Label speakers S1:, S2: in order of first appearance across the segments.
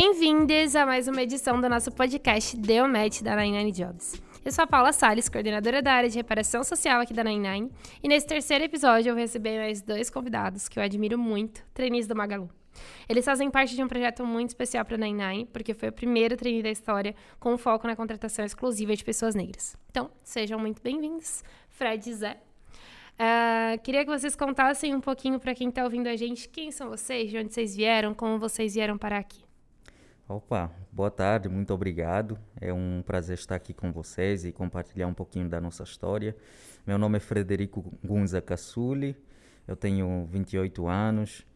S1: Bem-vindos a mais uma edição do nosso podcast Deu Match da 99 Jobs. Eu sou a Paula Salles, coordenadora da área de reparação social aqui da 99, e nesse terceiro episódio eu vou receber mais dois convidados que eu admiro muito, trainees do Magalu. Eles fazem parte de um projeto muito especial para a 99, porque foi o primeiro trainee da história com foco na contratação exclusiva de pessoas negras. Então, sejam muito bem-vindos, Fred e Zé. Uh, queria que vocês contassem um pouquinho para quem está ouvindo a gente quem são vocês, de onde vocês vieram, como vocês vieram para aqui.
S2: Opa, boa tarde, muito obrigado. É um prazer estar aqui com vocês e compartilhar um pouquinho da nossa história. Meu nome é Frederico Gunza Cassuli, eu tenho 28 anos,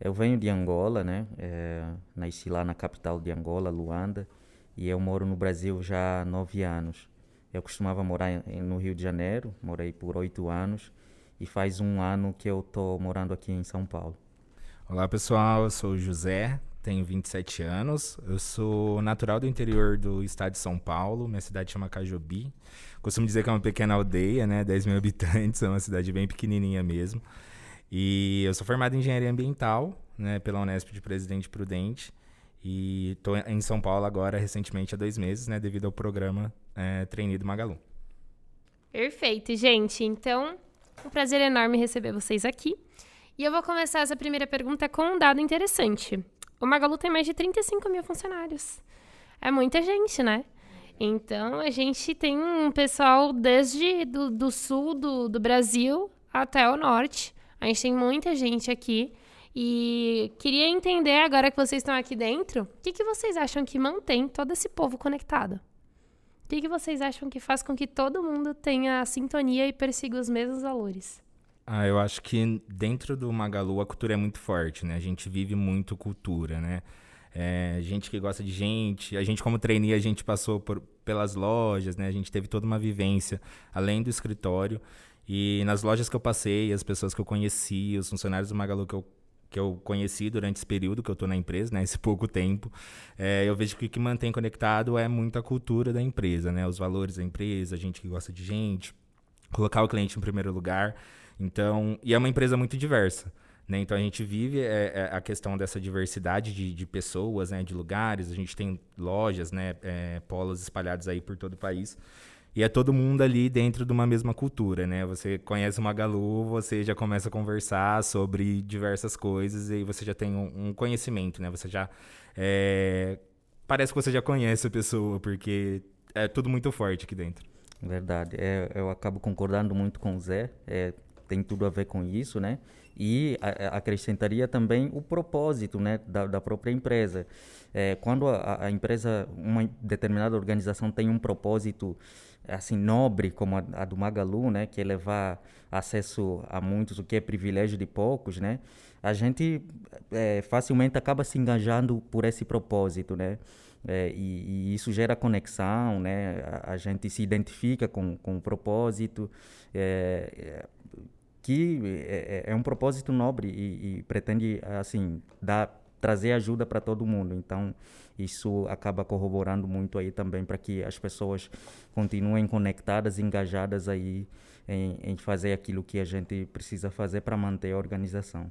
S2: eu venho de Angola, né? É, nasci lá na capital de Angola, Luanda, e eu moro no Brasil já há nove anos. Eu costumava morar no Rio de Janeiro, morei por oito anos, e faz um ano que eu estou morando aqui em São Paulo.
S3: Olá pessoal, eu sou o José, tenho 27 anos, eu sou natural do interior do estado de São Paulo, minha cidade chama Cajobi. Costumo dizer que é uma pequena aldeia, né, 10 mil habitantes, é uma cidade bem pequenininha mesmo. E eu sou formado em engenharia ambiental, né, pela Unesp de Presidente Prudente. E estou em São Paulo agora, recentemente, há dois meses, né, devido ao programa é, Trainee do Magalu.
S1: Perfeito, gente. Então, um prazer enorme receber vocês aqui. E eu vou começar essa primeira pergunta com um dado interessante. O Magalu tem mais de 35 mil funcionários. É muita gente, né? Então, a gente tem um pessoal desde do, do sul do, do Brasil até o norte. A gente tem muita gente aqui. E queria entender, agora que vocês estão aqui dentro, o que, que vocês acham que mantém todo esse povo conectado? O que, que vocês acham que faz com que todo mundo tenha sintonia e persiga os mesmos valores?
S3: Ah, eu acho que dentro do Magalu a cultura é muito forte, né? A gente vive muito cultura, né? É, gente que gosta de gente, a gente como trainee, a gente passou por, pelas lojas, né? A gente teve toda uma vivência além do escritório. E nas lojas que eu passei, as pessoas que eu conheci, os funcionários do Magalu que eu que eu conheci durante esse período que eu estou na empresa, né, esse pouco tempo, é, eu vejo que o que mantém conectado é muito a cultura da empresa, né, os valores da empresa, a gente que gosta de gente, colocar o cliente em primeiro lugar. Então, e é uma empresa muito diversa. Né? Então a gente vive é, é, a questão dessa diversidade de, de pessoas, né, de lugares. A gente tem lojas, né, é, polos espalhados aí por todo o país. E é todo mundo ali dentro de uma mesma cultura, né? Você conhece o Magalu, você já começa a conversar sobre diversas coisas e você já tem um, um conhecimento, né? Você já. É... Parece que você já conhece a pessoa, porque é tudo muito forte aqui dentro.
S2: Verdade. É, eu acabo concordando muito com o Zé. Tem tudo a ver com isso, né? E a, acrescentaria também o propósito né, da, da própria empresa. É, quando a, a, empresa, uma determinada organização tem um propósito assim nobre como a, a, do Magalu, né, que é levar acesso a muitos, o que é privilégio de poucos, né, a gente é, facilmente acaba se engajando por esse propósito, né, é, e, e, isso gera conexão, né, a, a, gente se identifica com, com o propósito, é, é que é, é, é, um propósito nobre e, e pretende assim dar trazer ajuda para todo mundo. Então, isso acaba corroborando muito aí também para que as pessoas continuem conectadas, engajadas aí em, em fazer aquilo que a gente precisa fazer para manter a organização.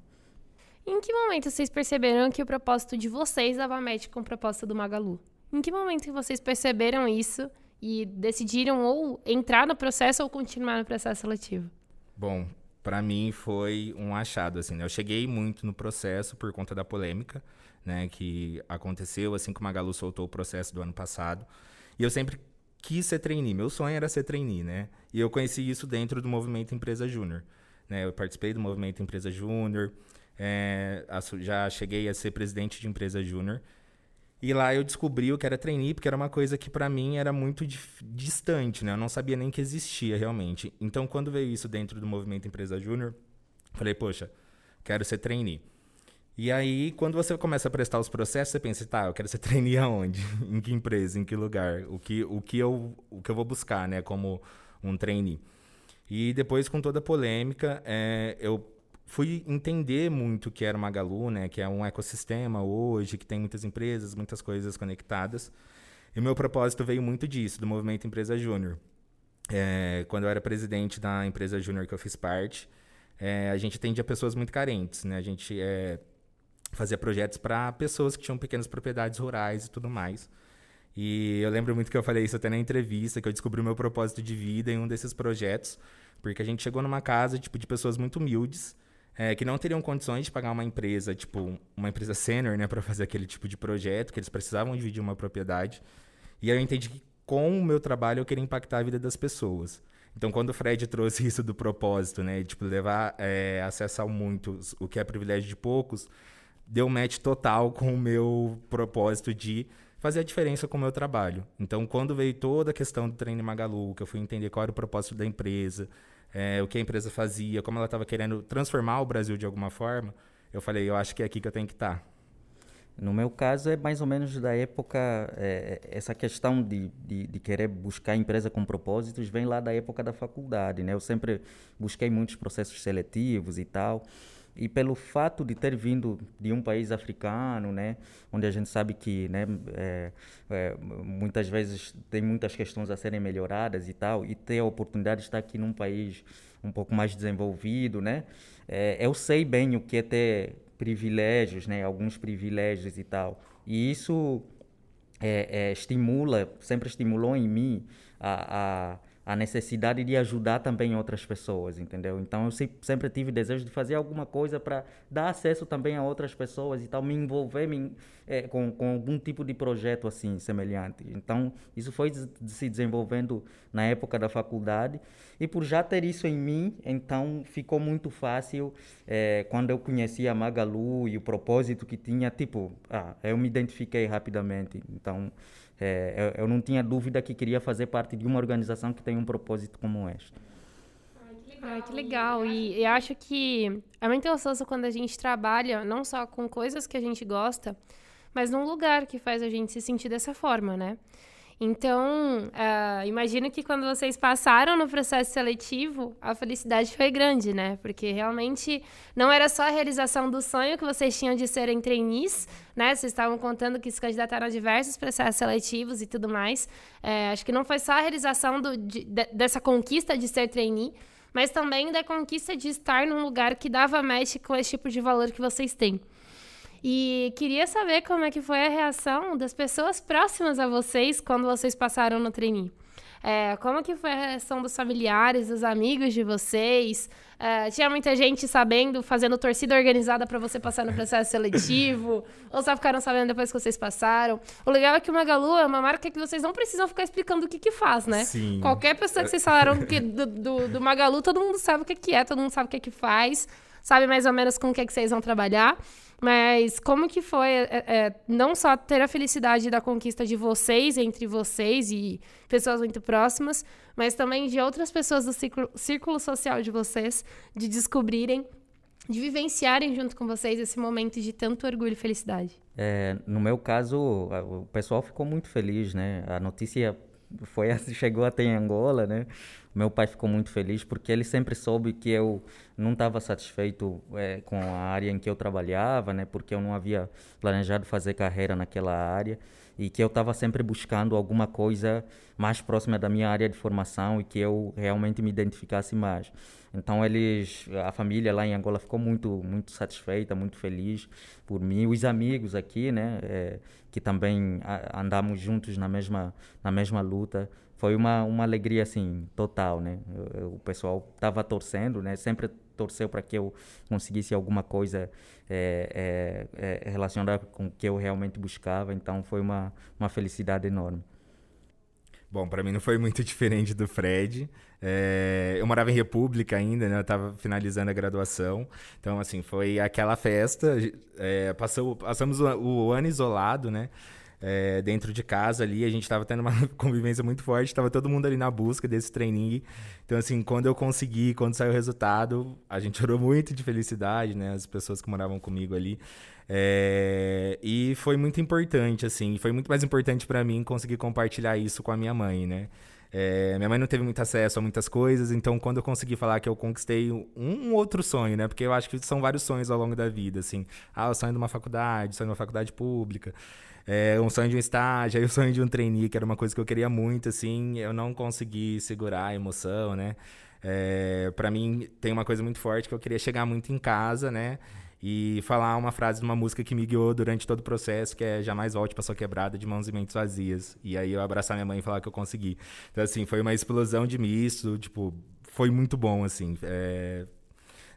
S1: Em que momento vocês perceberam que o propósito de vocês dava match com o propósito do Magalu? Em que momento vocês perceberam isso e decidiram ou entrar no processo ou continuar no processo seletivo?
S3: Bom, para mim foi um achado assim. Né? Eu cheguei muito no processo por conta da polêmica, né, que aconteceu assim que o Magalu soltou o processo do ano passado. E eu sempre quis ser trainee. Meu sonho era ser trainee, né? E eu conheci isso dentro do movimento Empresa Júnior. Né? Eu participei do movimento Empresa Júnior, é, já cheguei a ser presidente de empresa júnior. E lá eu descobri o que era trainee, porque era uma coisa que para mim era muito distante, né? Eu não sabia nem que existia realmente. Então, quando veio isso dentro do movimento Empresa Júnior, falei, poxa, quero ser trainee. E aí, quando você começa a prestar os processos, você pensa, tá, eu quero ser trainee aonde? em que empresa? Em que lugar? O que, o que, eu, o que eu vou buscar, né, como um trainee? E depois, com toda a polêmica, é, eu fui entender muito o que era o Magalu, né, que é um ecossistema hoje, que tem muitas empresas, muitas coisas conectadas. E o meu propósito veio muito disso, do movimento Empresa Júnior. É, quando eu era presidente da empresa Júnior que eu fiz parte, é, a gente atendia pessoas muito carentes, né? A gente é, fazia projetos para pessoas que tinham pequenas propriedades rurais e tudo mais. E eu lembro muito que eu falei isso até na entrevista, que eu descobri o meu propósito de vida em um desses projetos, porque a gente chegou numa casa tipo de pessoas muito humildes, é, que não teriam condições de pagar uma empresa, tipo, uma empresa sênior, né, para fazer aquele tipo de projeto, que eles precisavam dividir uma propriedade. E aí eu entendi que com o meu trabalho eu queria impactar a vida das pessoas. Então, quando o Fred trouxe isso do propósito, né, tipo, levar é, acesso ao muitos, o que é privilégio de poucos, deu match total com o meu propósito de fazer a diferença com o meu trabalho. Então, quando veio toda a questão do treino Magalu, que eu fui entender qual era o propósito da empresa, é, o que a empresa fazia, como ela estava querendo transformar o Brasil de alguma forma, eu falei, eu acho que é aqui que eu tenho que estar. Tá.
S2: No meu caso, é mais ou menos da época, é, essa questão de, de, de, querer buscar empresa com propósitos vem lá da época da faculdade, né? Eu sempre busquei muitos processos seletivos e tal, e pelo fato de ter vindo de um país africano, né, onde a gente sabe que, né, é, é, muitas vezes tem muitas questões a serem melhoradas e tal, e ter a oportunidade de estar aqui num país um pouco mais desenvolvido, né, é, eu sei bem o que é ter privilégios, né, alguns privilégios e tal, e isso é, é, estimula, sempre estimulou em mim a, a a necessidade de ajudar também outras pessoas, entendeu? Então eu sempre tive desejo de fazer alguma coisa para dar acesso também a outras pessoas e tal, me envolver me, é, com, com algum tipo de projeto assim semelhante. Então isso foi se desenvolvendo na época da faculdade e por já ter isso em mim, então ficou muito fácil é, quando eu conheci a Magalu e o propósito que tinha, tipo, ah, eu me identifiquei rapidamente. Então é, eu, eu, não tinha dúvida que queria fazer parte de uma organização que tem um propósito como este.
S1: Ai, que legal. E eu acho que é muito gostoso quando a gente trabalha não só com coisas que a gente gosta, mas num lugar que faz a gente se sentir dessa forma, né? Então, uh, imagino que quando vocês passaram no processo seletivo, a felicidade foi grande, né? Porque realmente não era só a realização do sonho que vocês tinham de serem trainees, né? Vocês estavam contando que se candidataram a diversos processos seletivos e tudo mais. É, acho que não foi só a realização do, de, de, dessa conquista de ser trainee, mas também da conquista de estar num lugar que dava match com esse tipo de valor que vocês têm. E queria saber como é que foi a reação das pessoas próximas a vocês quando vocês passaram no trainee. É, como que foi a reação dos familiares, dos amigos de vocês? É, tinha muita gente sabendo, fazendo torcida organizada para você passar no processo seletivo? ou só ficaram sabendo depois que vocês passaram? O legal é que o Magalu é uma marca que vocês não precisam ficar explicando o que que faz, né?
S3: Sim.
S1: Qualquer pessoa que vocês falaram que do, do, do Magalu, todo mundo sabe o que, que é, todo mundo sabe o que, que faz, sabe mais ou menos com o que, que vocês vão trabalhar. Mas como que foi é, é, não só ter a felicidade da conquista de vocês, entre vocês e pessoas muito próximas, mas também de outras pessoas do círculo, círculo social de vocês, de descobrirem, de vivenciarem junto com vocês esse momento de tanto orgulho e felicidade?
S2: É, no meu caso, o pessoal ficou muito feliz, né? A notícia foi assim, chegou até em Angola, né? Meu pai ficou muito feliz porque ele sempre soube que eu não estava satisfeito é, com a área em que eu trabalhava, né? Porque eu não havia planejado fazer carreira naquela área e que eu estava sempre buscando alguma coisa mais próxima da minha área de formação e que eu realmente me identificasse mais. Então eles, a família lá em Angola ficou muito, muito satisfeita, muito feliz por mim, os amigos aqui, né? É, que também andamos juntos na mesma, na mesma luta. Foi uma, uma alegria, assim, total, né? O pessoal estava torcendo, né? Sempre torceu para que eu conseguisse alguma coisa é, é, é, relacionada com o que eu realmente buscava. Então, foi uma, uma felicidade enorme.
S3: Bom, para mim não foi muito diferente do Fred. É, eu morava em República ainda, né? Eu tava finalizando a graduação. Então, assim, foi aquela festa. É, passou, passamos o, o, ano isolado, né? É, dentro de casa ali, a gente estava tendo uma convivência muito forte, estava todo mundo ali na busca desse treininho. Então, assim, quando eu consegui, quando saiu o resultado, a gente chorou muito de felicidade, né? As pessoas que moravam comigo ali. É, e foi muito importante, assim, foi muito mais importante para mim conseguir compartilhar isso com a minha mãe, né? É, minha mãe não teve muito acesso a muitas coisas, então quando eu consegui falar que eu conquistei um, um, outro sonho, né? Porque eu acho que são vários sonhos ao longo da vida, assim. Ah, o sonho de uma faculdade, o sonho de uma faculdade pública, é, um sonho de um estágio, aí o sonho de um trainee, que era uma coisa que eu queria muito, assim. Eu não consegui segurar a emoção, né? É, para mim tem uma coisa muito forte que eu queria chegar muito em casa, né? e falar uma frase de uma música que me guiou durante todo o processo, que é Jamais Volte para Sua Quebrada, de Mãos e Mentes Vazias. E aí eu abraçar minha mãe e falar que eu consegui. Então, assim, foi uma explosão de misto, tipo, foi muito bom, assim. É...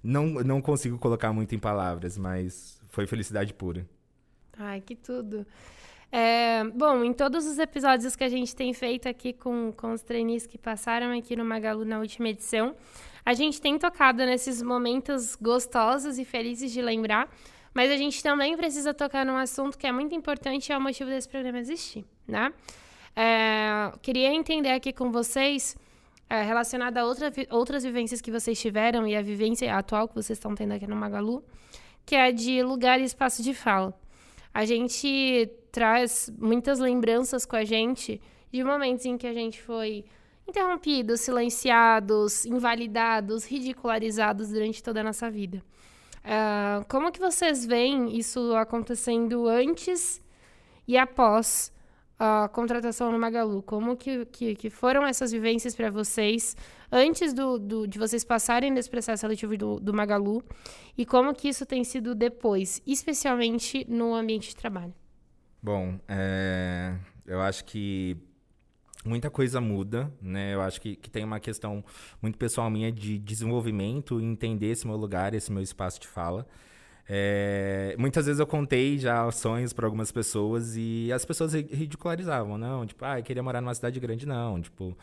S3: Não, não consigo colocar muito em palavras, mas foi felicidade pura.
S1: Ai, que tudo. É, bom, em todos os episódios que a gente tem feito aqui com, com os trainees que passaram aqui no Magalu na última edição, a gente tem tocado nesses momentos gostosos e felizes de lembrar, mas a gente também precisa tocar num assunto que é muito importante e é o motivo desse programa existir, né? É, queria entender aqui com vocês, é, relacionado a outra, outras vivências que vocês tiveram e a vivência atual que vocês estão tendo aqui no Magalu, que é de lugar e espaço de fala. A gente traz muitas lembranças com a gente de momentos em que a gente foi interrompidos, silenciados, invalidados, ridicularizados durante toda a nossa vida. Uh, como que vocês veem isso acontecendo antes e após a contratação no Magalu? Como que, que, que foram essas vivências para vocês antes do, do, de vocês passarem nesse processo seletivo do, do Magalu e como que isso tem sido depois, especialmente no ambiente de trabalho?
S3: Bom, é, eu acho que muita coisa muda, né? Eu acho que, que tem uma questão muito pessoal minha de desenvolvimento entender esse meu lugar, esse meu espaço de fala. É, muitas vezes eu contei já sonhos para algumas pessoas e as pessoas ridicularizavam, não, tipo, ah, eu queria morar numa cidade grande, não, tipo,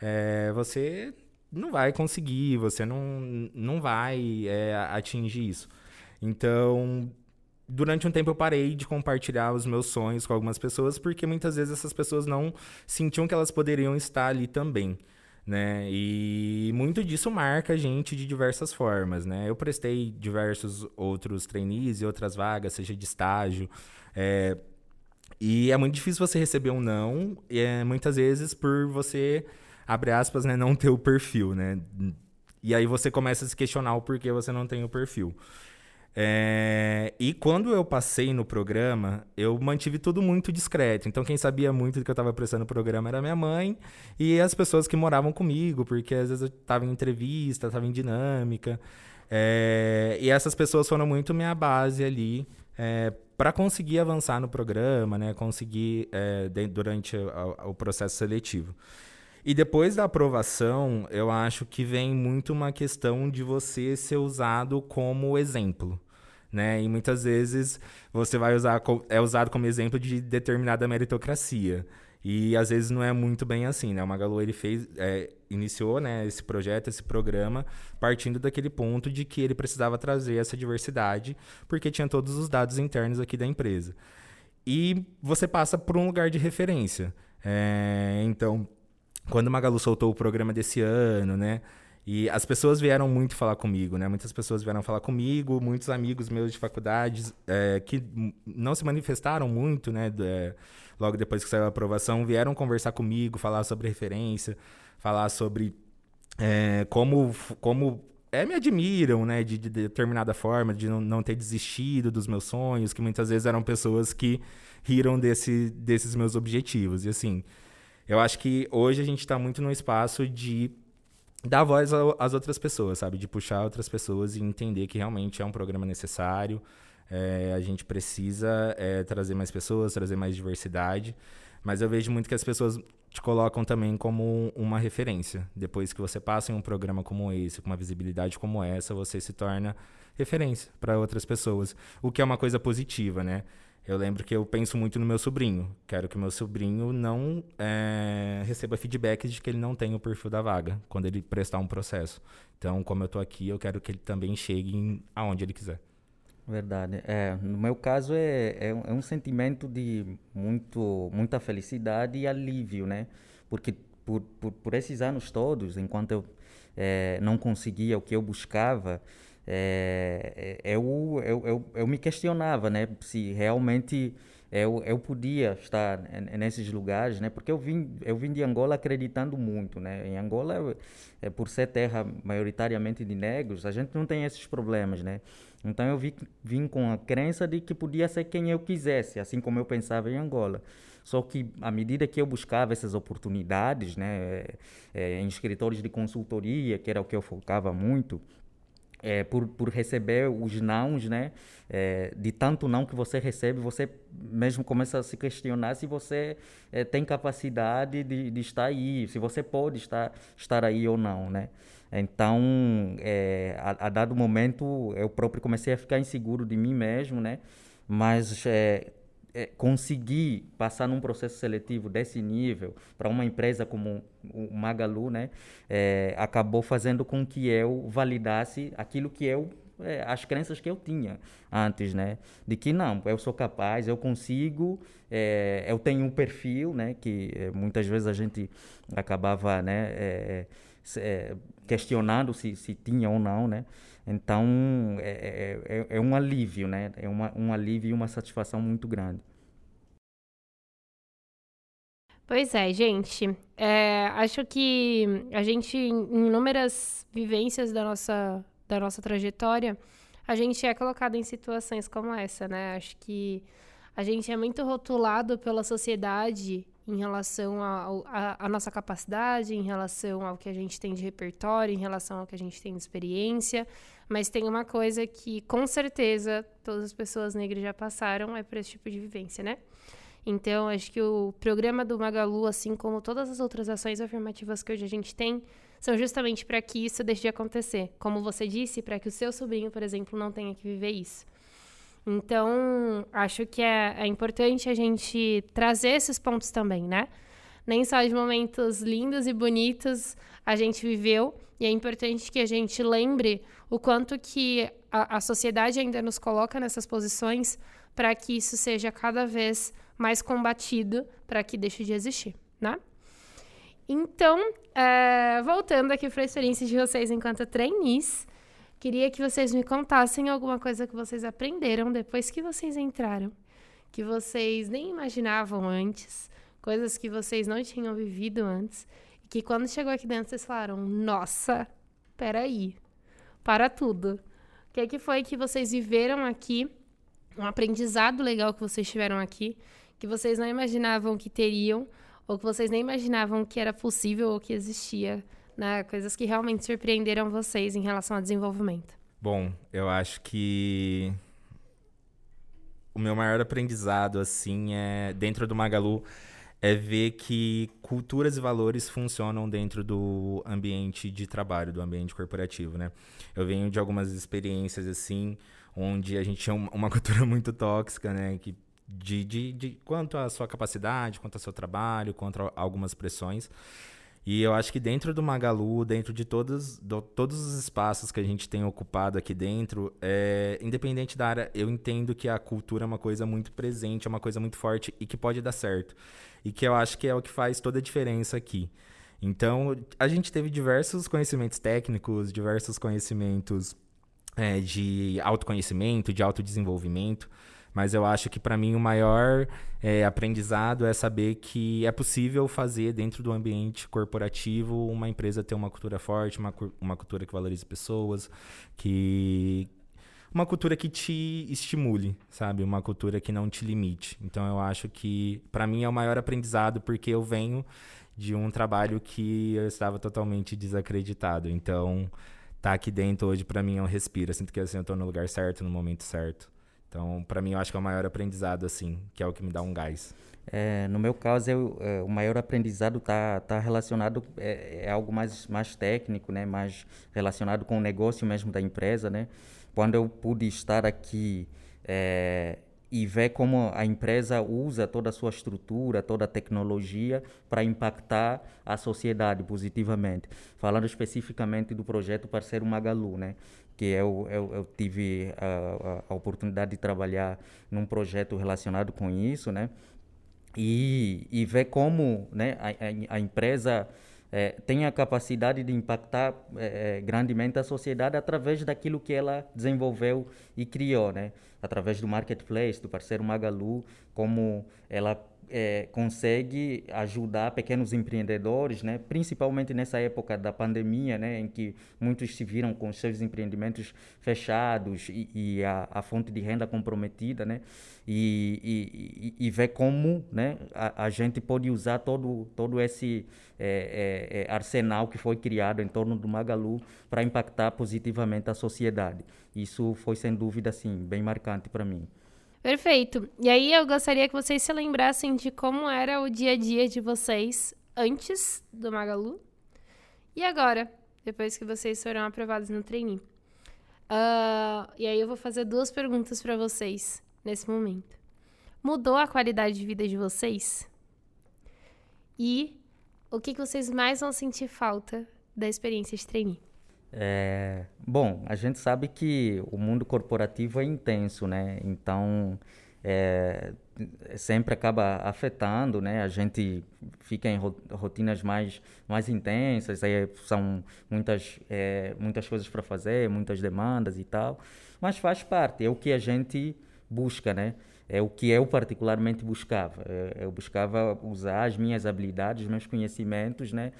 S3: é, você não vai conseguir, você não, não vai é, atingir isso. Então, durante um tempo eu parei de compartilhar os meus sonhos com algumas pessoas, porque muitas vezes essas pessoas não sentiam que elas poderiam estar ali também. Né? E muito disso marca a gente de diversas formas, né? Eu prestei diversos outros trainees e outras vagas, seja de estágio, é... e é muito difícil você receber um não, é muitas vezes por você, abre aspas, né, não ter o perfil, né? E aí você começa a se questionar o porquê você não tem o perfil. É, e quando eu passei no programa, eu mantive tudo muito discreto. Então, quem sabia muito do que eu estava prestando no programa era minha mãe e as pessoas que moravam comigo, porque às vezes eu estava em entrevista, estava em dinâmica. É, e essas pessoas foram muito minha base ali é, para conseguir avançar no programa, né? Conseguir é, durante o, o processo seletivo. E depois da aprovação, eu acho que vem muito uma questão de você ser usado como exemplo. Né? E muitas vezes você vai usar é usado como exemplo de determinada meritocracia. E às vezes não é muito bem assim, né? O Magalu ele fez, é, iniciou, né, esse projeto, esse programa, partindo daquele ponto de que ele precisava trazer essa diversidade, porque tinha todos os dados internos aqui da empresa. E você passa por um lugar de referência. É, então, quando o Magalu soltou o programa desse ano, né? E as pessoas vieram muito falar comigo, né? Muitas pessoas vieram falar comigo, muitos amigos meus de faculdades é, que não se manifestaram muito, né? É, logo depois que saiu a aprovação, vieram conversar comigo, falar sobre referência, falar sobre é, como, como é, me admiram, né? De, de determinada forma, de não, não, ter desistido dos meus sonhos, que muitas vezes eram pessoas que riram desse, desses meus objetivos. E assim, eu acho que hoje a gente está muito no espaço de dar voz às outras pessoas, sabe? De puxar outras pessoas e entender que realmente é um programa necessário. É, a gente precisa é, trazer mais pessoas, trazer mais diversidade. Mas eu vejo muito que as pessoas te colocam também como uma referência. Depois que você passa em um programa como esse, com uma visibilidade como essa, você se torna referência para outras pessoas. O que é uma coisa positiva, né? Eu lembro que eu penso muito no meu sobrinho. Quero que meu sobrinho não é, receba feedbacks de que ele não tem o perfil da vaga quando ele prestar um processo. Então, como eu estou aqui, eu quero que ele também chegue em, aonde ele quiser.
S2: Verdade. É, no meu caso é, é, é, um sentimento de muito, muita felicidade e alívio, né? Porque por, por, por esses anos todos, enquanto eu é, não conseguia o que eu buscava, é, é, eu, eu, eu, eu, me questionava né, se realmente eu, eu podia estar nesses lugares, né, porque eu vim, eu vim de Angola acreditando muito. Né, em Angola, é, por ser terra maioritariamente de negros, a gente não tem esses problemas. Né, então eu vim, vim com a crença de que podia ser quem eu quisesse, assim como eu pensava em Angola. Só que à medida que eu buscava essas oportunidades, né, é, em escritórios de consultoria, que era o que eu focava muito, é, por, por receber os nãos, né? É, de tanto não que você recebe, você mesmo começa a se questionar se você é, tem capacidade de, de estar aí, se você pode estar, estar aí ou não, né? Então, é, a, a, dado momento, eu próprio comecei a ficar inseguro de mim mesmo, né? Mas é, conseguir passar num processo seletivo desse nível para uma empresa como o Magalu, né, é, acabou fazendo com que eu validasse aquilo que eu é, as crenças que eu tinha antes, né, de que não, eu sou capaz, eu consigo, é, eu tenho um perfil, né, que é, muitas vezes a gente acabava, né, é, questionando se, se tinha ou não, né, então, é, é, é, é um alívio, né? É uma, um alívio e uma satisfação muito grande.
S1: Pois é, gente. É, acho que a gente, em inúmeras vivências da nossa, da nossa trajetória, a gente é colocado em situações como essa, né? Acho que a gente é muito rotulado pela sociedade em relação à nossa capacidade, em relação ao que a gente tem de repertório, em relação ao que a gente tem de experiência. Mas tem uma coisa que, com certeza, todas as pessoas negras já passaram, é por esse tipo de vivência, né? Então, acho que o programa do Magalu, assim como todas as outras ações afirmativas que hoje a gente tem, são justamente para que isso deixe de acontecer. Como você disse, para que o seu sobrinho, por exemplo, não tenha que viver isso. Então, acho que é, é importante a gente trazer esses pontos também, né? Nem só de momentos lindos e bonitos a gente viveu, e é importante que a gente lembre o quanto que a, a sociedade ainda nos coloca nessas posições para que isso seja cada vez mais combatido, para que deixe de existir, né? Então, é, voltando aqui para a experiência de vocês enquanto trainees, Queria que vocês me contassem alguma coisa que vocês aprenderam depois que vocês entraram, que vocês nem imaginavam antes, coisas que vocês não tinham vivido antes, e que quando chegou aqui dentro vocês falaram: Nossa, peraí, para tudo. O que, é que foi que vocês viveram aqui? Um aprendizado legal que vocês tiveram aqui, que vocês não imaginavam que teriam, ou que vocês nem imaginavam que era possível ou que existia né? Coisas que realmente surpreenderam vocês em relação ao desenvolvimento.
S3: Bom, eu acho que o meu maior aprendizado, assim, é dentro do Magalu é ver que culturas e valores funcionam dentro do ambiente de trabalho, do ambiente corporativo, né? Eu venho de algumas experiências, assim, onde a gente tinha uma cultura muito tóxica, né? Que de, de, de quanto à sua capacidade, quanto ao seu trabalho, quanto a algumas pressões. E eu acho que dentro do Magalu, dentro de todos, do, todos os espaços que a gente tem ocupado aqui dentro, é, independente da área, eu entendo que a cultura é uma coisa muito presente, é uma coisa muito forte e que pode dar certo. E que eu acho que é o que faz toda a diferença aqui. Então, a gente teve diversos conhecimentos técnicos, diversos conhecimentos é, de autoconhecimento, de autodesenvolvimento. Mas eu acho que para mim o maior é, aprendizado é saber que é possível fazer dentro do ambiente corporativo uma empresa ter uma cultura forte, uma, uma cultura que valorize pessoas, que uma cultura que te estimule, sabe? Uma cultura que não te limite. Então eu acho que para mim é o maior aprendizado porque eu venho de um trabalho que eu estava totalmente desacreditado. Então, tá aqui dentro hoje para mim é um respiro. Eu sinto que assim, eu tô no lugar certo, no momento certo. Então, para mim, eu acho que é o maior aprendizado, assim, que é o que me dá um gás.
S2: É, no meu caso, eu, é, o maior aprendizado está tá relacionado é, é, algo mais mais técnico, né, mais relacionado com o negócio mesmo da empresa, né. Quando eu pude estar aqui é, e ver como a empresa usa toda a sua estrutura, toda a tecnologia para impactar a sociedade positivamente. Falando especificamente do projeto Parceiro Magalu, né? Que eu, eu, eu tive a, a, oportunidade de trabalhar num projeto relacionado com isso, né? E, e ver como né, a, a, empresa é, tem a capacidade de impactar é, grandemente a sociedade através daquilo que ela desenvolveu e criou, né? Através do marketplace, do parceiro Magalu, como ela é, consegue ajudar pequenos empreendedores, né? principalmente nessa época da pandemia, né? em que muitos se viram com seus empreendimentos fechados e, e a, a, fonte de renda comprometida, né? e, e, e ver como né? a, a, gente pode usar todo, todo esse é, é, é arsenal que foi criado em torno do Magalu para impactar positivamente a sociedade. Isso foi, sem dúvida, assim, bem marcante para mim.
S1: Perfeito. E aí eu gostaria que vocês se lembrassem de como era o dia a dia de vocês antes do Magalu e agora, depois que vocês foram aprovados no trainee. Uh, e aí eu vou fazer duas perguntas para vocês nesse momento. Mudou a qualidade de vida de vocês? E o que, que vocês mais vão sentir falta da experiência de trainee?
S2: É, bom, a gente sabe que o mundo corporativo é intenso, né? Então, é, sempre acaba afetando, né? A gente fica em rotinas mais mais intensas, aí são muitas é, muitas coisas para fazer, muitas demandas e tal, mas faz parte, é o que a gente busca, né? É o que eu particularmente buscava. É, eu buscava usar as minhas habilidades, meus conhecimentos, né?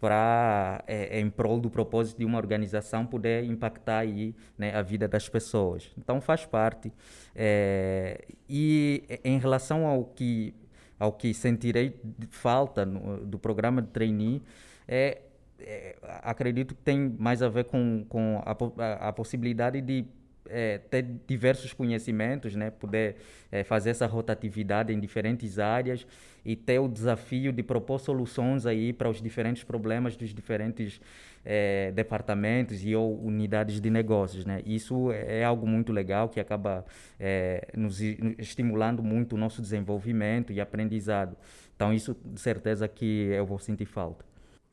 S2: Para é, em prol do propósito de uma organização poder impactar aí né, a vida das pessoas. Então faz parte. É, e em relação ao que ao que sentirei falta no, do programa de trainee é, é, acredito que tem mais a ver com, com a, a, a possibilidade de é, ter diversos conhecimentos, né? poder é, fazer essa rotatividade em diferentes áreas e ter o desafio de propor soluções aí para os diferentes problemas dos diferentes é, departamentos e ou unidades de negócios, né? Isso é algo muito legal que acaba é, nos estimulando muito o nosso desenvolvimento e aprendizado. Então isso, de certeza que eu vou sentir falta.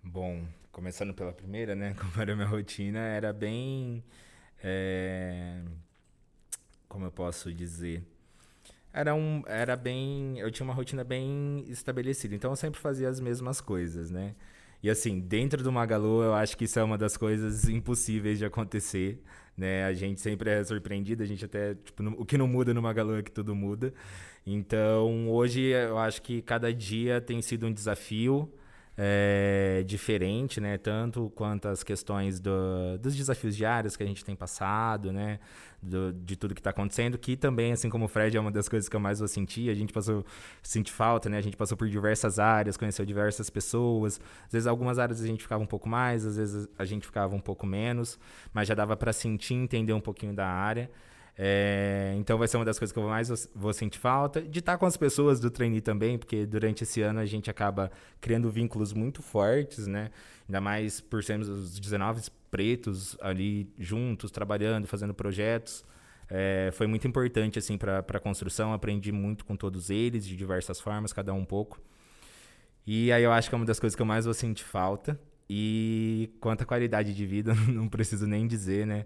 S3: Bom, começando pela primeira, né? Como era a minha rotina, era bem é, como eu posso dizer? Era, um, era bem. Eu tinha uma rotina bem estabelecida, então eu sempre fazia as mesmas coisas, né? E assim, dentro do Magalu, eu acho que isso é uma das coisas impossíveis de acontecer, né? A gente sempre é surpreendido, a gente até, tipo, no, o que não muda no Magalu é que tudo muda. Então, hoje eu acho que cada dia tem sido um desafio é, diferente, né? Tanto quanto as questões do, dos desafios diários que a gente tem passado, né? Do, de tudo que está acontecendo, que também, assim como o Fred, é uma das coisas que eu mais vou sentir. A gente passou, senti falta, né? A gente passou por diversas áreas, conheceu diversas pessoas. Às vezes, algumas áreas a gente ficava um pouco mais, às vezes a gente ficava um pouco menos, mas já dava para sentir, entender um pouquinho da área. É, então vai ser uma das coisas que eu mais vou sentir falta. De estar com as pessoas do trainee também, porque durante esse ano a gente acaba criando vínculos muito fortes, né? Ainda mais por sermos os 19 pretos ali juntos, trabalhando, fazendo projetos. É, foi muito importante assim para a construção. Aprendi muito com todos eles, de diversas formas, cada um um pouco. E aí eu acho que é uma das coisas que eu mais vou sentir falta. E quanto à qualidade de vida, não preciso nem dizer, né?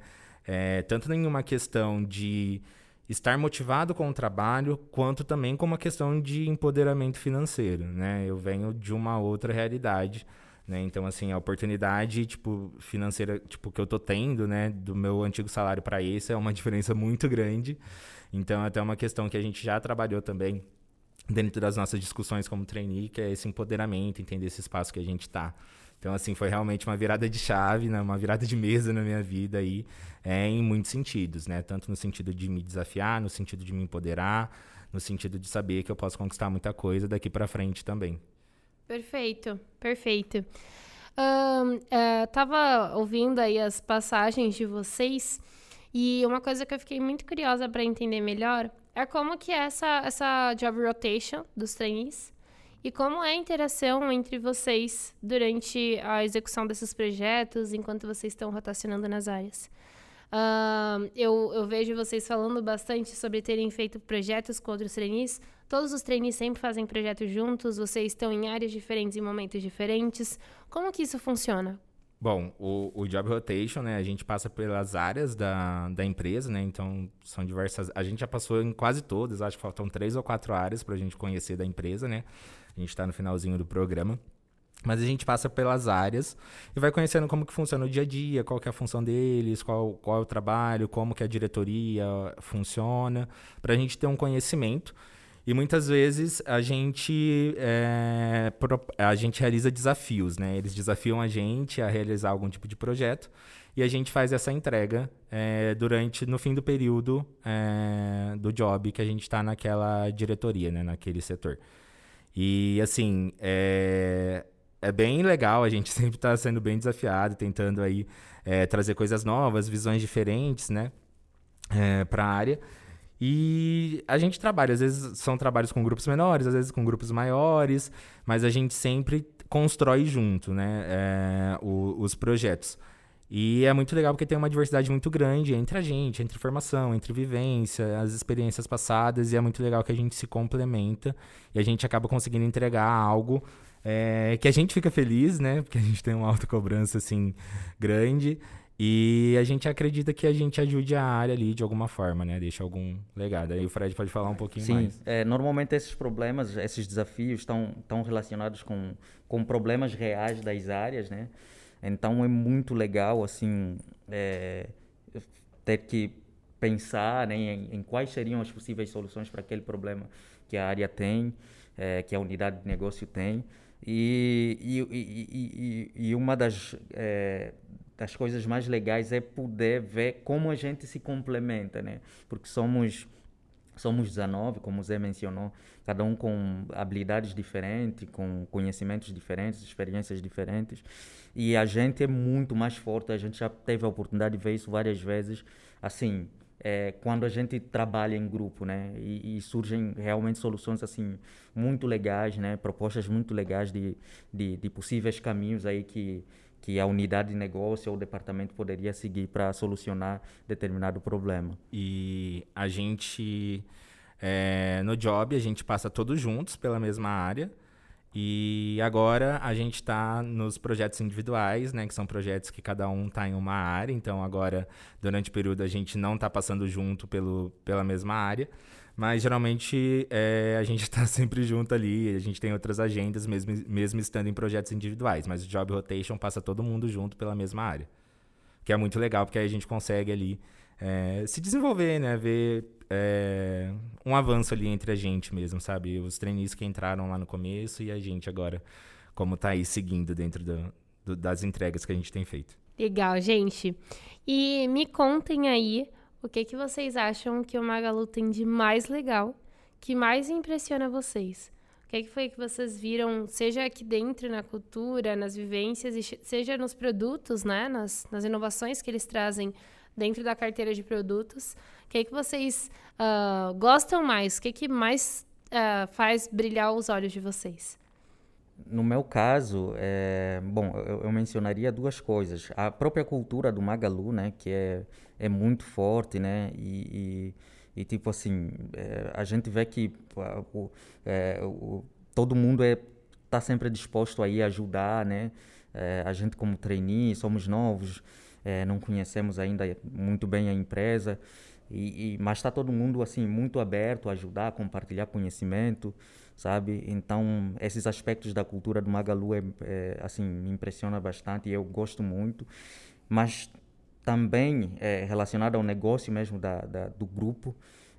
S3: É, tanto em uma questão de estar motivado com o trabalho, quanto também com uma questão de empoderamento financeiro, né? Eu venho de uma outra realidade, né? Então, assim, a oportunidade, tipo, financeira, tipo, que eu tô tendo, né? Do meu antigo salário para esse é uma diferença muito grande. Então, é até uma questão que a gente já trabalhou também dentro das nossas discussões como trainee, que é esse empoderamento, entender esse espaço que a gente está. Então, assim, foi realmente uma virada de chave, né? uma virada de mesa na minha vida aí, é, em muitos sentidos, né? Tanto no sentido de me desafiar, no sentido de me empoderar, no sentido de saber que eu posso conquistar muita coisa daqui para frente também.
S1: Perfeito, perfeito. Um, é, tava ouvindo aí as passagens de vocês e uma coisa que eu fiquei muito curiosa para entender melhor é como que é essa, essa job rotation dos trainees e como é a interação entre vocês durante a execução desses projetos, enquanto vocês estão rotacionando nas áreas? Uh, eu, eu, vejo vocês falando bastante sobre terem feito projetos com outros trainees. Todos os trainees sempre fazem projetos juntos, vocês estão em áreas diferentes em momentos diferentes. Como que isso funciona?
S3: Bom, o, o Job Rotation, né, a gente passa pelas áreas da, da empresa, né, então são diversas, a gente já passou em quase todas, acho que faltam três ou quatro áreas para a gente conhecer da empresa, né, a gente está no finalzinho do programa. Mas a gente passa pelas áreas e vai conhecendo como que funciona o dia a dia, qual que é a função deles, qual, qual é o trabalho, como que a diretoria funciona, para a gente ter um conhecimento. E muitas vezes a gente, é, a gente realiza desafios, né? Eles desafiam a gente a realizar algum tipo de projeto e a gente faz essa entrega é, durante no fim do período é, do job que a gente está naquela diretoria, né? Naquele setor. E assim é, é bem legal. A gente sempre está sendo bem desafiado, tentando aí é, trazer coisas novas, visões diferentes, né? É, para a área. E a gente trabalha, às vezes são trabalhos com grupos menores, às vezes com grupos maiores, mas a gente sempre constrói junto, né, é, o, os projetos. E é muito legal porque tem uma diversidade muito grande entre a gente, entre formação, entre vivência, as experiências passadas, e é muito legal que a gente se complementa e a gente acaba conseguindo entregar algo é, que a gente fica feliz, né? Porque a gente tem uma autocobrança assim grande. E a gente acredita que a gente ajude a área ali de alguma forma, né? Deixa algum legado. Aí o Fred pode falar um pouquinho
S2: Sim,
S3: mais.
S2: Sim, é, normalmente esses problemas, esses desafios estão, estão relacionados com, com problemas reais das áreas, né? Então é muito legal, assim, é, ter que pensar né, em, em, quais seriam as possíveis soluções para aquele problema que a área tem, é, que a unidade de negócio tem. E, e, e, e uma das, é, das coisas mais legais é poder ver como a gente se complementa, né? Porque somos somos 19, como o Zé mencionou, cada um com habilidades diferentes, com conhecimentos diferentes, experiências diferentes. E a gente é muito mais forte, a gente já teve a oportunidade de ver isso várias vezes. Assim, é, quando a gente trabalha em grupo, né? E, e, surgem realmente soluções assim muito legais, né? Propostas muito legais de, de, de, possíveis caminhos aí que que a unidade de negócio ou o departamento poderia seguir para solucionar determinado problema.
S3: E a gente é, no job a gente passa todos juntos pela mesma área. E agora a gente está nos projetos individuais, né? Que são projetos que cada um está em uma área. Então agora, durante o período, a gente não está passando junto pelo, pela mesma área. Mas geralmente é, a gente está sempre junto ali. A gente tem outras agendas, mesmo, mesmo estando em projetos individuais. Mas o Job Rotation passa todo mundo junto pela mesma área. Que é muito legal, porque aí a gente consegue ali é, se desenvolver, né? Ver é, um avanço ali entre a gente mesmo, sabe? Os trainees que entraram lá no começo e a gente agora, como tá aí seguindo dentro do, do, das entregas que a gente tem feito.
S1: Legal, gente. E me contem aí o que, que vocês acham que o Magalu tem de mais legal, que mais impressiona vocês. O que, que foi que vocês viram, seja aqui dentro na cultura, nas vivências, seja nos produtos, né? Nas, nas inovações que eles trazem dentro da carteira de produtos. O que, que vocês uh, gostam mais? O que, que mais uh, faz brilhar os olhos de vocês?
S2: No meu caso, é, bom, eu, eu, mencionaria duas coisas. A própria cultura do Magalu, né, que é, é muito forte, né, e, e, e tipo assim, é, a gente vê que o, é, o, todo mundo é está sempre disposto a ir ajudar, né, é, a gente como trainee, somos novos, é, não conhecemos ainda muito bem a empresa, e, e mas está todo mundo assim muito aberto a ajudar, a compartilhar conhecimento, sabe? Então esses aspectos da cultura do Magalu é, é assim me impressiona bastante e eu gosto muito, mas também é, relacionado ao negócio mesmo da, da do grupo.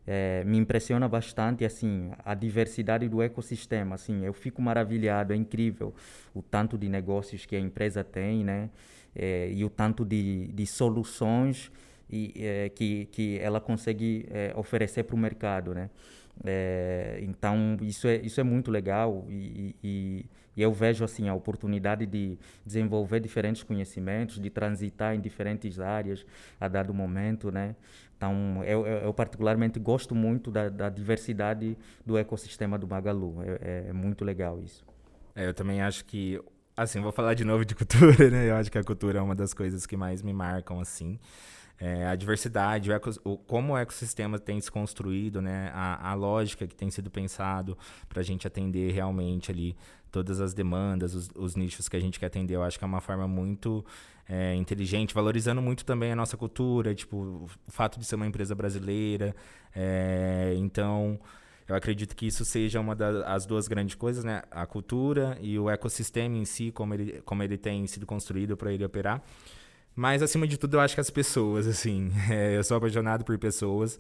S2: É, me impressiona bastante assim a diversidade do ecossistema assim eu fico maravilhado é incrível o tanto de negócios que a empresa tem né é, e o tanto de, de soluções e, é, que, que ela consegue é, oferecer para o mercado, né? É, então isso é isso é muito legal e, e, e, eu vejo assim a oportunidade de desenvolver diferentes conhecimentos, de transitar em diferentes áreas a dado momento, né? Então eu, eu, particularmente gosto muito da, da, diversidade do ecossistema do Magalu, é, é muito legal isso.
S3: É, eu também acho que Assim, vou falar de novo de cultura, né? Eu acho que a cultura é uma das coisas que mais me marcam, assim. É, a diversidade, o, eco, o, como o ecossistema tem se construído, né? A, a lógica que tem sido pensado para a gente atender realmente ali todas as demandas, os, os, nichos que a gente quer atender. Eu acho que é uma forma muito é, inteligente, valorizando muito também a nossa cultura, tipo, o fato de ser uma empresa brasileira. É, então, eu acredito que isso seja uma das duas grandes coisas, né? A cultura e o ecossistema em si, como ele, como ele tem sido construído para ele operar. Mas, acima de tudo, eu acho que as pessoas, assim, é, eu sou apaixonado por pessoas.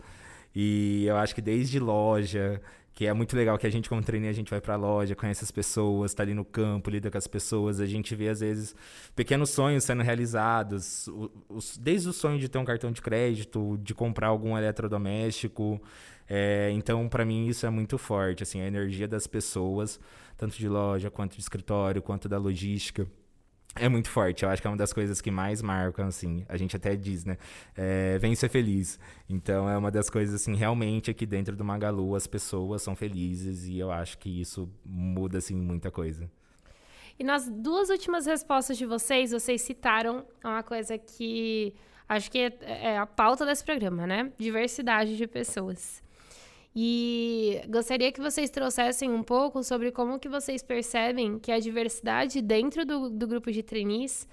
S3: E eu acho que desde loja, que é muito legal que a gente, como treineiro, a gente vai pra loja, conhece as pessoas, tá ali no campo, lida com as pessoas, a gente vê, às vezes, pequenos sonhos sendo realizados, os, desde o sonho de ter um cartão de crédito, de comprar algum eletrodoméstico. É, então, para mim, isso é muito forte, assim, a energia das pessoas, tanto de loja, quanto de escritório, quanto da logística é muito forte. Eu acho que é uma das coisas que mais marcam, assim. A gente até diz, né? É, vem ser feliz. Então, é uma das coisas, assim, realmente aqui dentro do Magalu as pessoas são felizes e eu acho que isso muda, assim, muita coisa.
S1: E nas duas últimas respostas de vocês, vocês citaram uma coisa que acho que é, é a pauta desse programa, né? Diversidade de pessoas. E gostaria que vocês trouxessem um pouco sobre como que vocês percebem que a diversidade dentro do, do grupo de trainees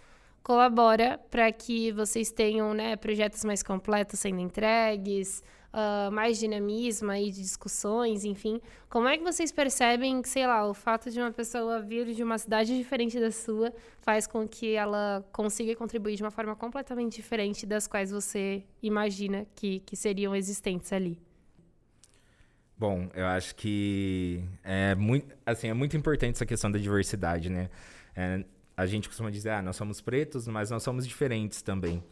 S1: colabora para que vocês tenham né, projetos mais completos sendo entregues, uh, mais dinamismo aí de discussões, enfim. Como é que vocês percebem que, sei lá, o fato de uma pessoa vir de uma cidade diferente da sua faz com que ela consiga contribuir de uma forma completamente diferente das quais você imagina que, que seriam existentes ali?
S3: Bom, eu acho que é muito, assim, é muito importante essa questão da diversidade, né? É, a gente costuma dizer, ah, nós somos pretos, mas nós somos diferentes também.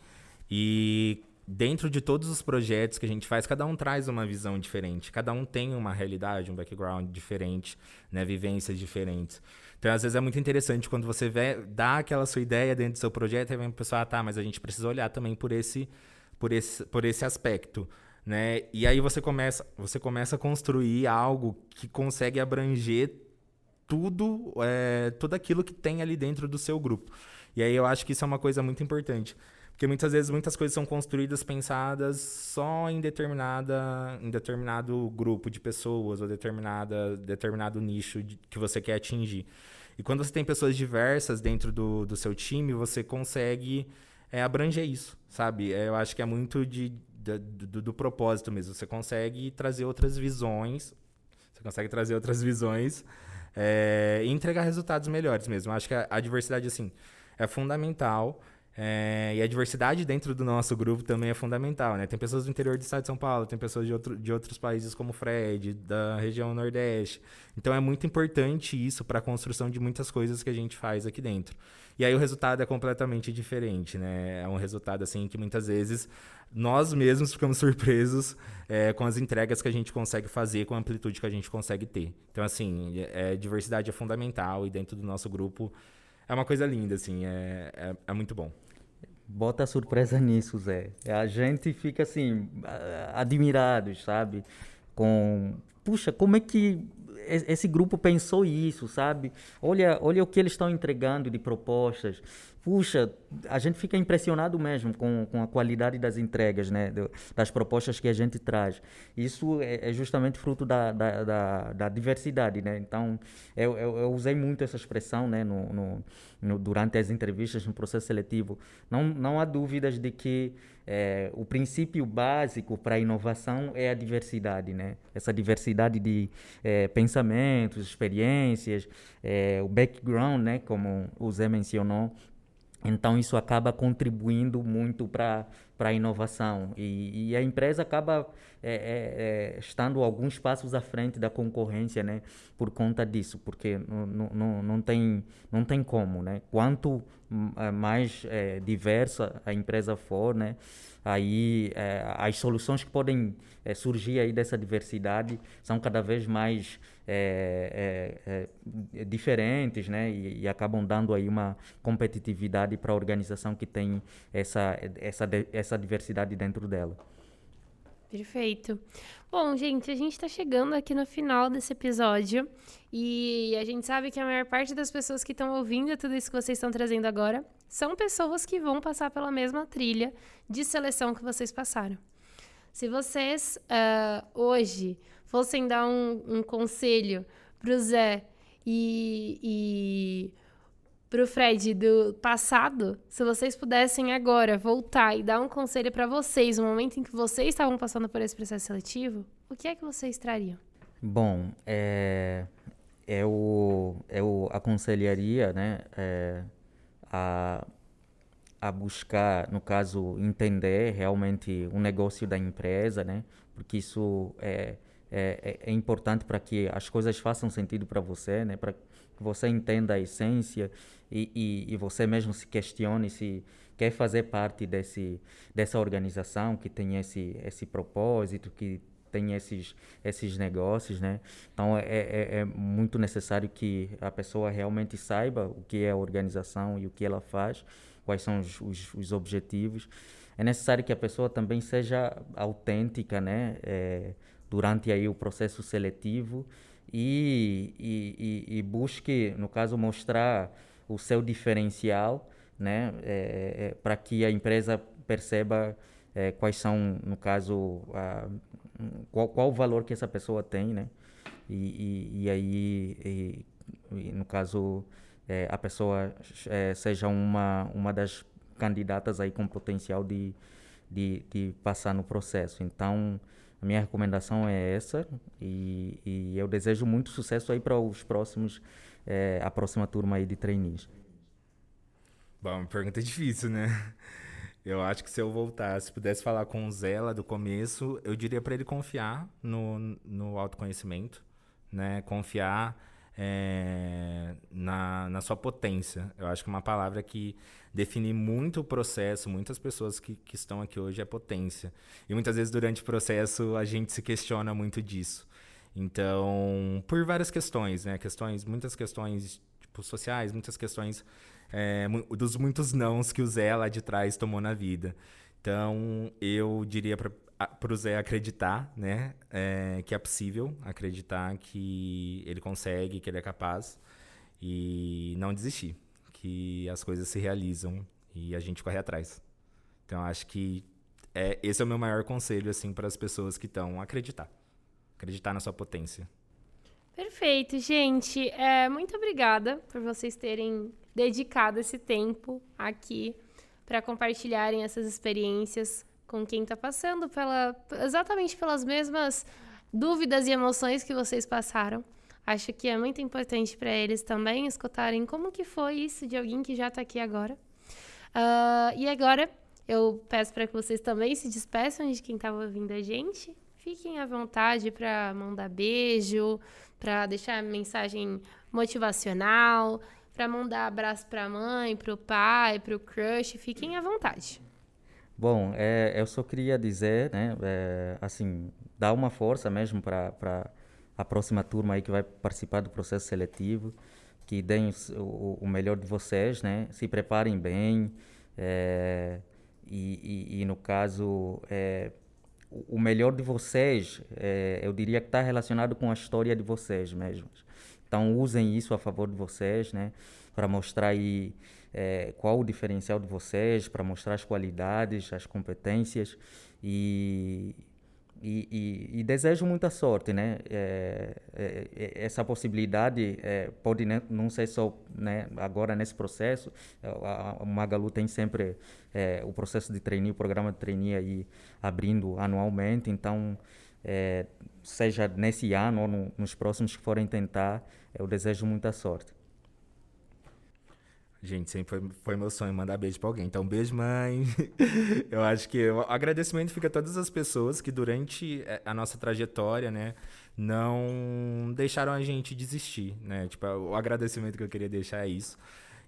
S3: E dentro de todos os projetos que a gente faz, cada um traz uma visão diferente, cada um tem uma realidade, um background diferente, né, vivências diferentes. Então, às vezes é muito interessante quando você vê, dá aquela sua ideia dentro do seu projeto e vem o pessoal, ah, tá, mas a gente precisa olhar também por esse, por esse, por esse aspecto né? E aí você começa, você começa a construir algo que consegue abranger tudo, é, tudo aquilo que tem ali dentro do seu grupo. E aí eu acho que isso é uma coisa muito importante. Porque muitas vezes muitas coisas são construídas, pensadas só em determinada em determinado grupo de pessoas ou determinada determinado nicho de, que você quer atingir. E quando você tem pessoas diversas dentro do, do seu time, você consegue é, abranger isso, sabe? É, eu acho que é muito de, do, do, propósito mesmo. Você consegue trazer outras visões, você consegue trazer outras visões é, e entregar resultados melhores mesmo. Acho que a, a diversidade, assim, é fundamental. É, e a diversidade dentro do nosso grupo também é fundamental, né? Tem pessoas do interior do estado de São Paulo, tem pessoas de, outro, de outros países como Fred, da região Nordeste. Então é muito importante isso para a construção de muitas coisas que a gente faz aqui dentro. E aí o resultado é completamente diferente, né? É um resultado assim que muitas vezes nós mesmos ficamos surpresos é, com as entregas que a gente consegue fazer, com a amplitude que a gente consegue ter. Então, assim, é, diversidade é fundamental e dentro do nosso grupo é uma coisa linda, assim, é, é, é muito bom.
S2: Bota surpresa nisso, Zé. A gente fica, assim, admirados, sabe? Com, puxa, como é que esse grupo pensou isso, sabe? Olha, olha o que eles estão entregando de propostas puxa, a gente fica impressionado mesmo com, com a qualidade das entregas, né? das propostas que a gente traz. Isso é, é justamente fruto da, da, da, da, diversidade, né? Então, eu, eu, eu, usei muito essa expressão né? No, no, no, durante as entrevistas no processo seletivo. Não, não há dúvidas de que é, o princípio básico para a inovação é a diversidade, né? Essa diversidade de é, pensamentos, experiências, é, o background, né? Como o Zé mencionou, então, isso acaba contribuindo muito para a inovação. E, e, a empresa acaba é, é, é, estando alguns passos à frente da concorrência né, por conta disso, porque não, não, não, tem, não tem como. Né? Quanto é, mais é, diversa a empresa for, né, aí é, as soluções que podem surgir aí dessa diversidade são cada vez mais é, é, é diferentes, né, e, e, acabam dando aí uma competitividade para a organização que tem essa, essa, essa diversidade dentro dela.
S1: Perfeito. Bom, gente, a gente está chegando aqui no final desse episódio e a gente sabe que a maior parte das pessoas que estão ouvindo tudo isso que vocês estão trazendo agora são pessoas que vão passar pela mesma trilha de seleção que vocês passaram. Se vocês uh, hoje fossem dar um, um conselho para o Zé e, e para o Fred do passado, se vocês pudessem agora voltar e dar um conselho para vocês no momento em que vocês estavam passando por esse processo seletivo, o que é que vocês trariam?
S2: Bom, é, eu, eu aconselharia né, é, a, a buscar, no caso, entender realmente o negócio da empresa, né? Porque isso é, é, é importante para que as coisas façam sentido para você, né? Para que você entenda a essência e, e, e, você mesmo se questione se quer fazer parte desse, dessa organização que tem esse, esse propósito, que tem esses, esses negócios, né? Então é, é, é, muito necessário que a pessoa realmente saiba o que é a organização e o que ela faz, quais são os, os, os objetivos. É necessário que a pessoa também seja autêntica, né? É, durante aí o processo seletivo e, e, e, e, busque, no caso, mostrar o seu diferencial, né? É, é, para que a empresa perceba é, quais são, no caso, a, qual, qual o valor que essa pessoa tem, né? E, e, aí, no caso, é, a pessoa é, seja uma, uma das candidatas aí com potencial de, de, de passar no processo. Então, a minha recomendação é essa e, e eu desejo muito sucesso aí para os próximos, é, a próxima turma aí de trainees.
S3: Bom, pergunta difícil, né? Eu acho que se eu voltasse, pudesse falar com o Zé lá do começo, eu diria para ele confiar no, no autoconhecimento, né? Confiar é, na, na sua potência. Eu acho que uma palavra que define muito o processo, muitas pessoas que, que estão aqui hoje é potência. E muitas vezes durante o processo a gente se questiona muito disso. Então, por várias questões, né? Questões, muitas questões tipo, sociais, muitas questões é, dos muitos nãos que o Zé lá de trás tomou na vida. Então, eu diria para o Zé acreditar, né, é, que é possível, acreditar que ele consegue, que ele é capaz e não desistir, que as coisas se realizam e a gente corre atrás. Então, acho que é, esse é o meu maior conselho assim para as pessoas que estão acreditar, acreditar na sua potência.
S1: Perfeito, gente. É, muito obrigada por vocês terem dedicado esse tempo aqui para compartilharem essas experiências com quem está passando pela, exatamente pelas mesmas dúvidas e emoções que vocês passaram. Acho que é muito importante para eles também escutarem como que foi isso de alguém que já está aqui agora. Uh, e agora eu peço para que vocês também se despeçam de quem estava ouvindo a gente. Fiquem à vontade para mandar beijo, para deixar mensagem motivacional, para mandar abraço para a mãe, para o pai, para o crush, fiquem à vontade.
S2: Bom, é, eu só queria dizer, né, é, assim, dar uma força mesmo para a próxima turma aí que vai participar do processo seletivo, que deem o, o melhor de vocês, né, se preparem bem, é, e, e, e, no caso, é, o melhor de vocês, é, eu diria que está relacionado com a história de vocês mesmos. Então usem isso a favor de vocês, né? Para mostrar aí é, qual o diferencial de vocês, para mostrar as qualidades, as competências e, e, e, e desejo muita sorte, né? É, é, é essa possibilidade é, pode não ser só né, agora nesse processo. A, Magalu tem sempre é, o processo de trainee, o programa de trainee aí abrindo anualmente, então é, seja nesse ano ou no, nos próximos que forem tentar, eu desejo muita sorte.
S3: Gente, sempre foi, foi, meu sonho mandar beijo pra alguém. Então, beijo, mãe. eu acho que o agradecimento fica a todas as pessoas que durante é, a nossa trajetória, né, não deixaram a gente desistir, né? Tipo, o agradecimento que eu queria deixar é isso.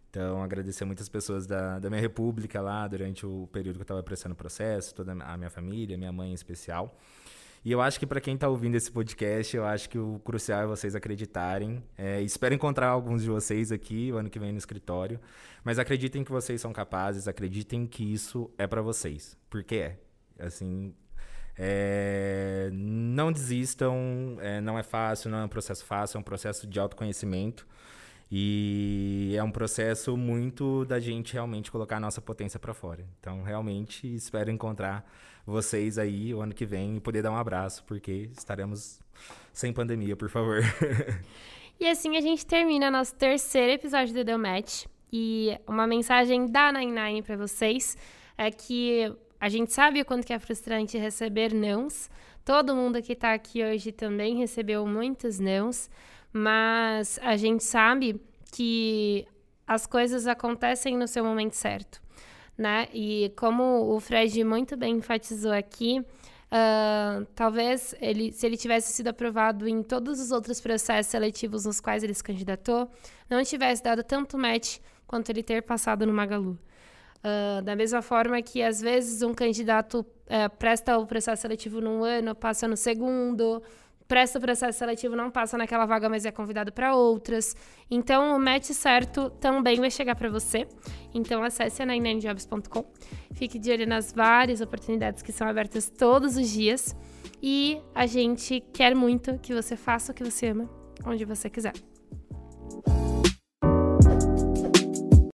S3: Então, agradecer muitas pessoas da, da minha república lá durante o período que eu estava prestando o processo, toda a minha família, minha mãe em especial. E eu acho que para quem está ouvindo esse podcast, eu acho que o crucial é vocês acreditarem. É, espero encontrar alguns de vocês aqui o ano que vem no escritório. Mas acreditem que vocês são capazes, acreditem que isso é para vocês. Porque é. Assim, é, não desistam, é, não é fácil, não é um processo fácil, é um processo de autoconhecimento. E é um processo muito da gente realmente colocar a nossa potência para fora. Então, realmente, espero encontrar vocês aí o ano que vem e poder dar um abraço, porque estaremos sem pandemia, por favor.
S1: e assim a gente termina nosso terceiro episódio do The Match. E uma mensagem da Nine para vocês é que a gente sabe o quanto que é frustrante receber nãos. Todo mundo que está aqui hoje também recebeu muitos nãos, mas a gente sabe que as coisas acontecem no seu momento certo. né? E como o Fred muito bem enfatizou aqui, uh, talvez ele, se ele tivesse sido aprovado em todos os outros processos seletivos nos quais ele se candidatou, não tivesse dado tanto match quanto ele ter passado no Magalu. Uh, da mesma forma que, às vezes, um candidato uh, presta o processo seletivo num ano, passa no segundo, presta o processo seletivo, não passa naquela vaga, mas é convidado para outras. Então, o match certo também vai chegar para você. Então, acesse a 99jobs.com. Fique de olho nas várias oportunidades que são abertas todos os dias. E a gente quer muito que você faça o que você ama, onde você quiser.